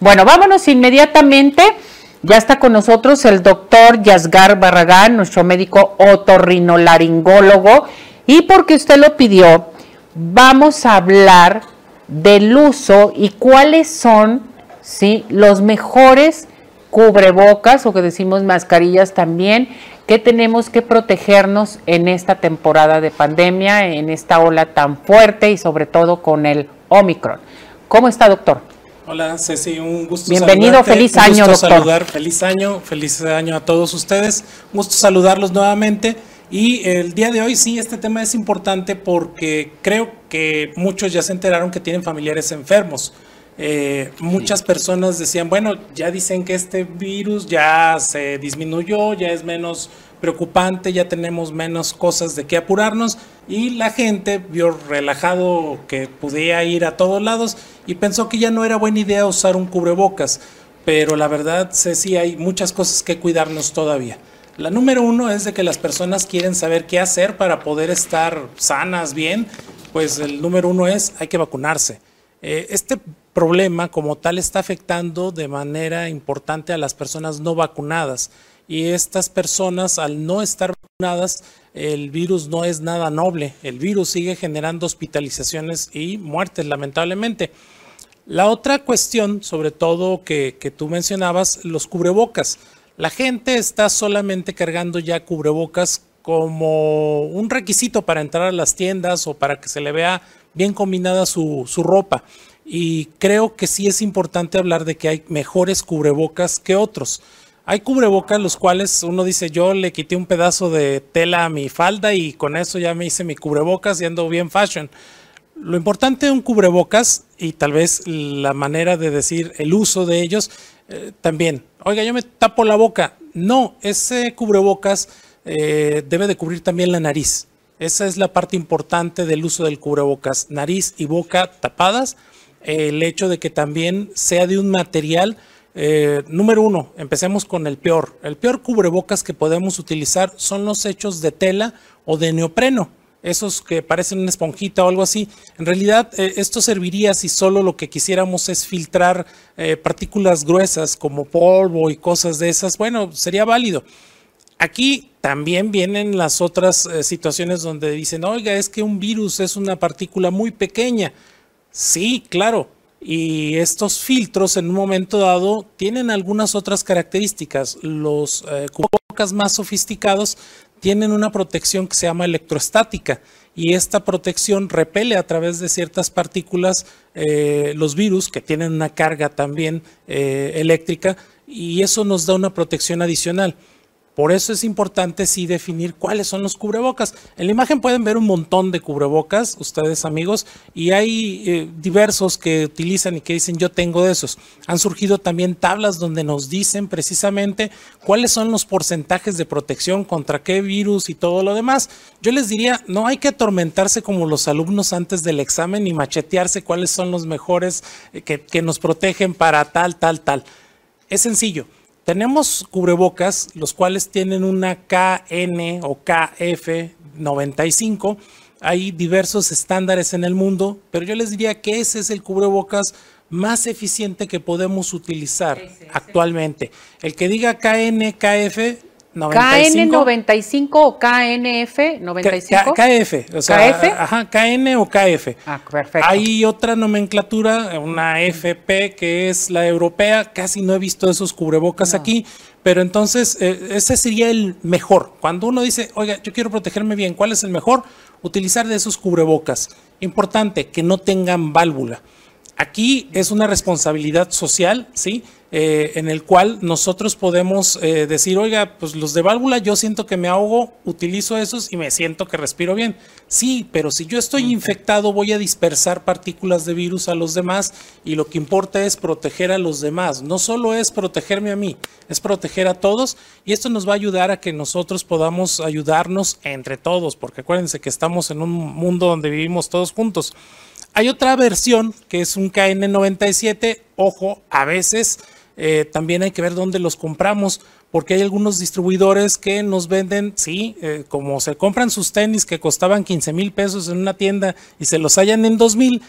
Bueno, vámonos inmediatamente. Ya está con nosotros el doctor Yasgar Barragán, nuestro médico otorrinolaringólogo. Y porque usted lo pidió, vamos a hablar del uso y cuáles son ¿sí? los mejores cubrebocas o que decimos mascarillas también que tenemos que protegernos en esta temporada de pandemia, en esta ola tan fuerte y sobre todo con el Omicron. ¿Cómo está, doctor? Hola, Ceci, un gusto Bienvenido, feliz año, un gusto saludar, feliz año, feliz año a todos ustedes. Un gusto saludarlos nuevamente. Y el día de hoy sí, este tema es importante porque creo que muchos ya se enteraron que tienen familiares enfermos. Eh, muchas personas decían, bueno, ya dicen que este virus ya se disminuyó, ya es menos preocupante, ya tenemos menos cosas de qué apurarnos y la gente vio relajado que podía ir a todos lados y pensó que ya no era buena idea usar un cubrebocas, pero la verdad, sí hay muchas cosas que cuidarnos todavía. La número uno es de que las personas quieren saber qué hacer para poder estar sanas, bien, pues el número uno es hay que vacunarse. Eh, este problema como tal está afectando de manera importante a las personas no vacunadas y estas personas al no estar vacunadas el virus no es nada noble, el virus sigue generando hospitalizaciones y muertes lamentablemente. La otra cuestión, sobre todo que, que tú mencionabas, los cubrebocas. La gente está solamente cargando ya cubrebocas como un requisito para entrar a las tiendas o para que se le vea bien combinada su, su ropa y creo que sí es importante hablar de que hay mejores cubrebocas que otros. Hay cubrebocas los cuales uno dice, yo le quité un pedazo de tela a mi falda y con eso ya me hice mi cubrebocas y ando bien fashion. Lo importante de un cubrebocas y tal vez la manera de decir el uso de ellos eh, también. Oiga, yo me tapo la boca. No, ese cubrebocas eh, debe de cubrir también la nariz. Esa es la parte importante del uso del cubrebocas. Nariz y boca tapadas el hecho de que también sea de un material, eh, número uno, empecemos con el peor. El peor cubrebocas que podemos utilizar son los hechos de tela o de neopreno. Esos que parecen una esponjita o algo así. En realidad, eh, esto serviría si solo lo que quisiéramos es filtrar eh, partículas gruesas como polvo y cosas de esas. Bueno, sería válido. Aquí también vienen las otras situaciones donde dicen, oiga, es que un virus es una partícula muy pequeña. Sí, claro. Y estos filtros en un momento dado tienen algunas otras características. Los eh, cubrebocas más sofisticados tienen una protección que se llama electrostática y esta protección repele a través de ciertas partículas eh, los virus que tienen una carga también eh, eléctrica y eso nos da una protección adicional. Por eso es importante sí definir cuáles son los cubrebocas. En la imagen pueden ver un montón de cubrebocas, ustedes amigos, y hay eh, diversos que utilizan y que dicen yo tengo de esos. Han surgido también tablas donde nos dicen precisamente cuáles son los porcentajes de protección contra qué virus y todo lo demás. Yo les diría, no hay que atormentarse como los alumnos antes del examen y machetearse cuáles son los mejores eh, que, que nos protegen para tal, tal, tal. Es sencillo tenemos cubrebocas, los cuales tienen una KN o KF95. Hay diversos estándares en el mundo, pero yo les diría que ese es el cubrebocas más eficiente que podemos utilizar actualmente. El que diga KN, KF, KN95 o KNF95? KF, o sea, KF? Ajá, KN o KF. Ah, perfecto. Hay otra nomenclatura, una FP que es la europea, casi no he visto esos cubrebocas aquí, pero entonces eh, ese sería el mejor. Cuando uno dice, oiga, yo quiero protegerme bien, ¿cuál es el mejor? Utilizar de esos cubrebocas. Importante, que no tengan válvula. Aquí es una responsabilidad social, ¿sí? Eh, en el cual nosotros podemos eh, decir, oiga, pues los de válvula yo siento que me ahogo, utilizo esos y me siento que respiro bien. Sí, pero si yo estoy infectado voy a dispersar partículas de virus a los demás y lo que importa es proteger a los demás. No solo es protegerme a mí, es proteger a todos y esto nos va a ayudar a que nosotros podamos ayudarnos entre todos, porque acuérdense que estamos en un mundo donde vivimos todos juntos. Hay otra versión que es un KN97, ojo, a veces eh, también hay que ver dónde los compramos, porque hay algunos distribuidores que nos venden, sí, eh, como se compran sus tenis que costaban 15 mil pesos en una tienda y se los hallan en 2 mil,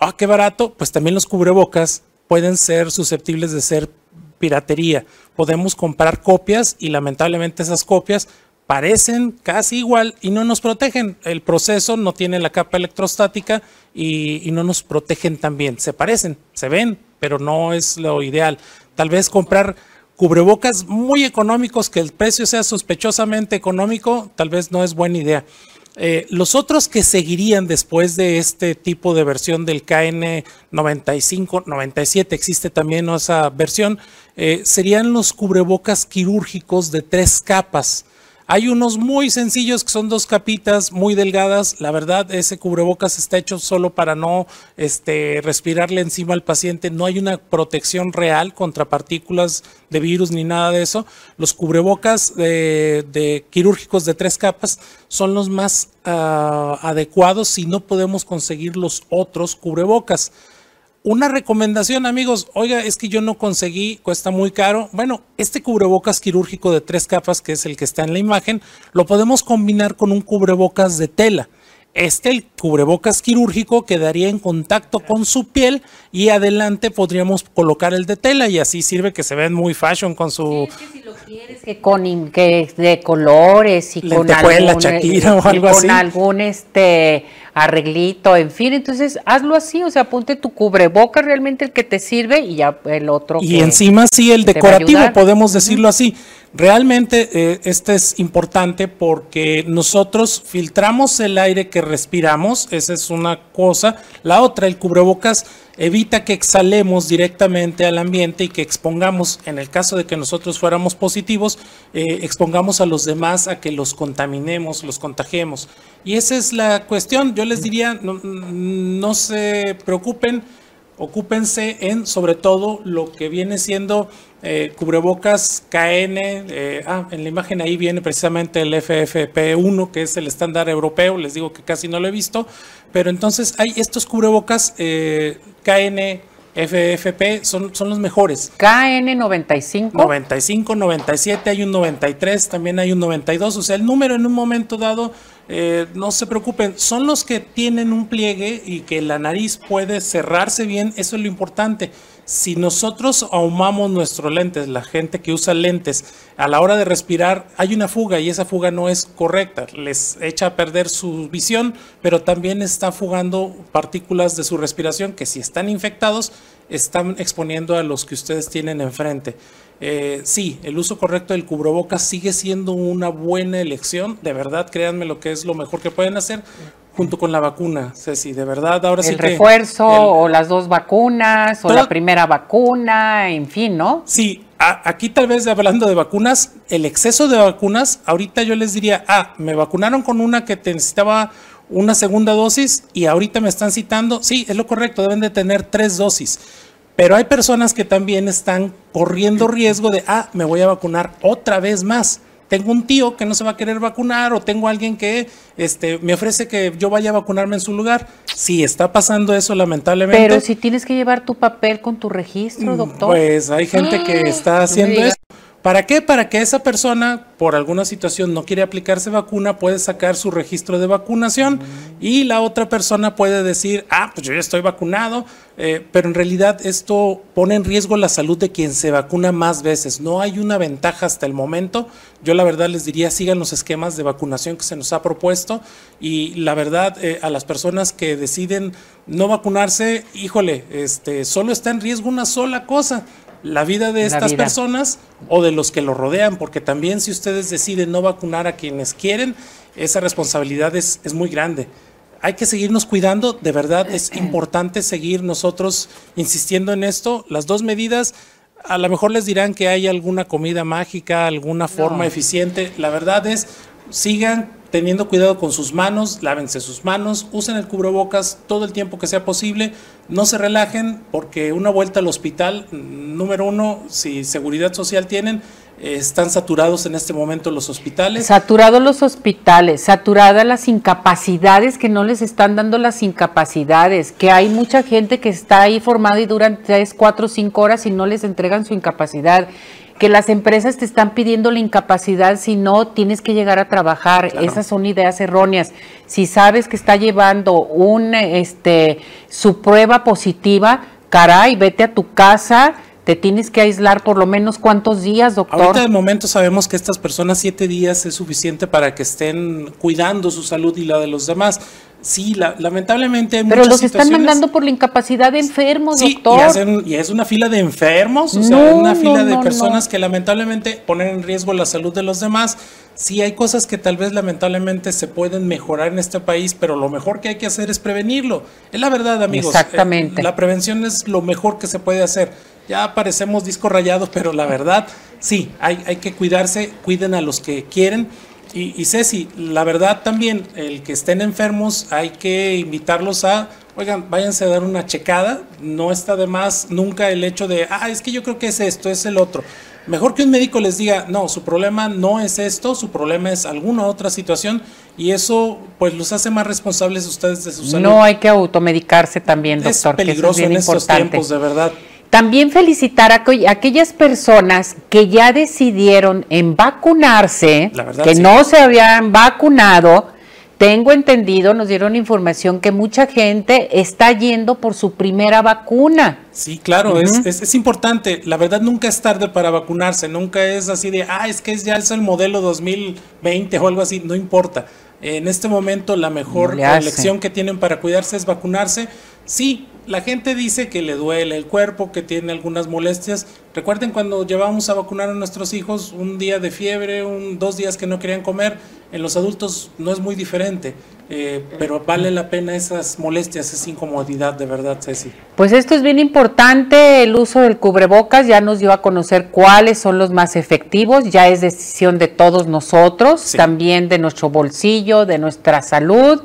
ah, qué barato, pues también los cubrebocas pueden ser susceptibles de ser piratería. Podemos comprar copias y lamentablemente esas copias parecen casi igual y no nos protegen. El proceso no tiene la capa electrostática y, y no nos protegen también. Se parecen, se ven, pero no es lo ideal. Tal vez comprar cubrebocas muy económicos, que el precio sea sospechosamente económico, tal vez no es buena idea. Eh, los otros que seguirían después de este tipo de versión del KN95, 97, existe también esa versión, eh, serían los cubrebocas quirúrgicos de tres capas. Hay unos muy sencillos que son dos capitas muy delgadas. La verdad, ese cubrebocas está hecho solo para no este, respirarle encima al paciente. No hay una protección real contra partículas de virus ni nada de eso. Los cubrebocas de, quirúrgicos de tres capas son los más ah, adecuados si no podemos conseguir los otros cubrebocas. Una recomendación, amigos, oiga, es que yo no conseguí, cuesta muy caro. Bueno, este cubrebocas quirúrgico de tres capas, que es el que está en la imagen, lo podemos combinar con un cubrebocas de tela. Este, el cubrebocas quirúrgico, quedaría en contacto con su piel y adelante podríamos colocar el de tela y así sirve que se ven muy fashion con su... Sí, es que si lo quieres que con que de colores y con algún, o algo así. con algún este arreglito, en fin, entonces hazlo así, o sea, ponte tu cubreboca realmente el que te sirve y ya el otro. Y encima sí el decorativo, podemos decirlo así. Realmente eh, este es importante porque nosotros filtramos el aire que respiramos, esa es una cosa. La otra, el cubrebocas evita que exhalemos directamente al ambiente y que expongamos, en el caso de que nosotros fuéramos positivos, eh, expongamos a los demás a que los contaminemos, los contagiemos. Y esa es la cuestión. Yo les diría, no se preocupen ocúpense en sobre todo lo que viene siendo eh, cubrebocas KN, eh, ah, en la imagen ahí viene precisamente el FFP1, que es el estándar europeo, les digo que casi no lo he visto, pero entonces hay estos cubrebocas eh, KN, FFP, son, son los mejores. KN95. 95, 97, hay un 93, también hay un 92, o sea, el número en un momento dado eh, no se preocupen, son los que tienen un pliegue y que la nariz puede cerrarse bien, eso es lo importante. Si nosotros ahumamos nuestros lentes, la gente que usa lentes, a la hora de respirar hay una fuga y esa fuga no es correcta, les echa a perder su visión, pero también está fugando partículas de su respiración que si están infectados están exponiendo a los que ustedes tienen enfrente. Eh, sí, el uso correcto del cubrebocas sigue siendo una buena elección. De verdad, créanme lo que es lo mejor que pueden hacer junto con la vacuna, Ceci, de verdad, ahora sí El refuerzo o las dos vacunas o la primera vacuna, en fin, ¿no? Sí, aquí tal vez hablando de vacunas, el exceso de vacunas, ahorita yo les diría, ah, me vacunaron con una que necesitaba una segunda dosis y ahorita me están citando, sí, es lo correcto, deben de tener tres dosis pero hay personas que también están corriendo riesgo de, ah, me voy a vacunar otra vez más. Tengo un tío que no se va a querer vacunar o tengo alguien que este, me ofrece que yo vaya a vacunarme en su lugar. Sí, está pasando eso lamentablemente. Pero si tienes que llevar tu papel con tu registro, doctor. Pues hay gente que está haciendo eso. ¿Para qué? Para que esa persona, por alguna situación, no quiere aplicarse vacuna, puede sacar su registro de vacunación y la otra persona puede decir, ah, pues yo ya estoy vacunado, eh, pero en realidad esto pone en riesgo la salud de quien se vacuna más veces. No hay una ventaja hasta el momento. Yo la verdad les diría, sigan los esquemas de vacunación que se nos ha propuesto y la verdad eh, a las personas que deciden no vacunarse, híjole, este, solo está en riesgo una sola cosa, la vida de estas personas o de los que lo rodean, porque también si ustedes deciden no vacunar a quienes quieren, esa responsabilidad es, es muy grande. Hay que seguirnos cuidando, de verdad es importante seguir nosotros insistiendo en esto. Las dos medidas, a lo mejor les dirán que hay alguna comida mágica, alguna forma eficiente. La verdad es, sigan teniendo cuidado con sus manos, lávense sus manos, usen el cubrebocas todo el tiempo que sea posible, no se relajen porque una vuelta al hospital, número uno, si seguridad social tienen, están saturados en este momento los hospitales. Saturados los hospitales, saturadas las incapacidades que no les están dando las incapacidades, que hay mucha gente que está ahí formada y duran tres, cuatro, cinco horas y no les entregan su incapacidad que las empresas te están pidiendo la incapacidad si no tienes que llegar a trabajar. Esas son ideas erróneas. Si sabes que está llevando un este su prueba positiva, caray, vete a tu casa, te tienes que aislar por lo menos cuántos días, doctor. Ahorita de momento sabemos que estas personas siete días es suficiente para que estén cuidando su salud y la de los demás. Sí, lamentablemente hay Pero los están mandando por la incapacidad de enfermos, sí, doctor. Y, es una fila de enfermos, o sea, una fila de personas que lamentablemente ponen en riesgo la salud de los demás. Sí, hay cosas que tal vez lamentablemente se pueden mejorar en este país, pero lo mejor que hay que hacer es prevenirlo. Es la verdad, amigos. Exactamente. Eh, la prevención es lo mejor que se puede hacer. Ya parecemos discos rayados, pero la verdad, sí, hay, hay que cuidarse, cuiden a los que quieren y, Ceci, la verdad también, el que estén enfermos, hay que invitarlos a, oigan, váyanse a dar una checada, no está de más nunca el hecho de, ah, es que yo creo que es esto, es el otro. Mejor que un médico les diga, no, su problema no es esto, su problema es alguna otra situación y eso pues los hace más responsables ustedes de su salud. No hay que automedicarse también, doctor. Es peligroso en estos tiempos, de verdad. También felicitar a, aquellas personas que ya decidieron en vacunarse, que no se habían vacunado. Tengo entendido, nos dieron información que mucha gente está yendo por su primera vacuna. Sí, claro, es, es, importante. La verdad nunca es tarde para vacunarse, nunca es así de, ah, es que ya es el modelo 2020 o algo así, no importa. En este momento la mejor elección que tienen para cuidarse es vacunarse. Sí, la gente dice que le duele el cuerpo, que tiene algunas molestias. Recuerden cuando llevamos a vacunar a nuestros hijos un día de fiebre, un, dos días que no querían comer, en los adultos no es muy diferente, eh, pero vale la pena esas molestias, esa incomodidad, de verdad, Ceci. Pues esto es bien importante, el uso del cubrebocas ya nos dio a conocer cuáles son los más efectivos, ya es decisión de todos nosotros, también de nuestro bolsillo, de nuestra salud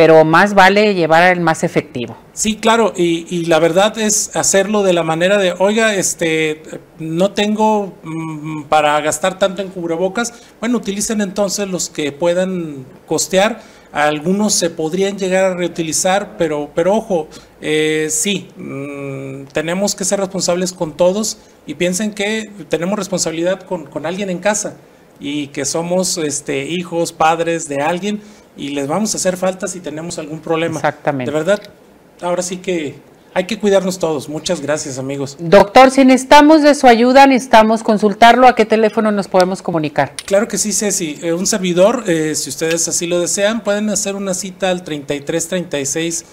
pero más vale llevar el más efectivo. Sí, claro, y, la verdad es hacerlo de la manera de, oiga, este, no tengo mm, para gastar tanto en cubrebocas, bueno, utilicen entonces los que puedan costear, algunos se podrían llegar a reutilizar, pero, pero ojo, eh, sí, mm, tenemos que ser responsables con todos y piensen que tenemos responsabilidad con, con alguien en casa y que somos este, hijos, padres de alguien y les vamos a hacer falta si tenemos algún problema. Exactamente. De verdad, ahora sí que hay que cuidarnos todos. Muchas gracias, amigos. Doctor, si necesitamos de su ayuda, necesitamos consultarlo. ¿A qué teléfono nos podemos comunicar? Claro que sí, Ceci. Eh, un servidor, eh, si ustedes así lo desean, pueden hacer una cita al 33 36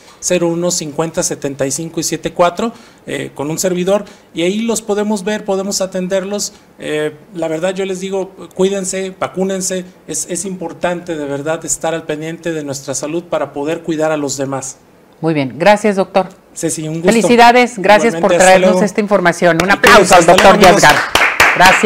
01 50 75 y 74 eh, con un servidor y ahí los podemos ver, podemos atenderlos. la verdad, yo les digo, cuídense, vacúnense. Es, es importante de verdad estar al pendiente de nuestra salud para poder cuidar a los demás. Muy bien, gracias doctor. Ceci, un gusto. Felicidades, gracias por traernos esta información. Un aplauso al doctor Yasgar. Gracias.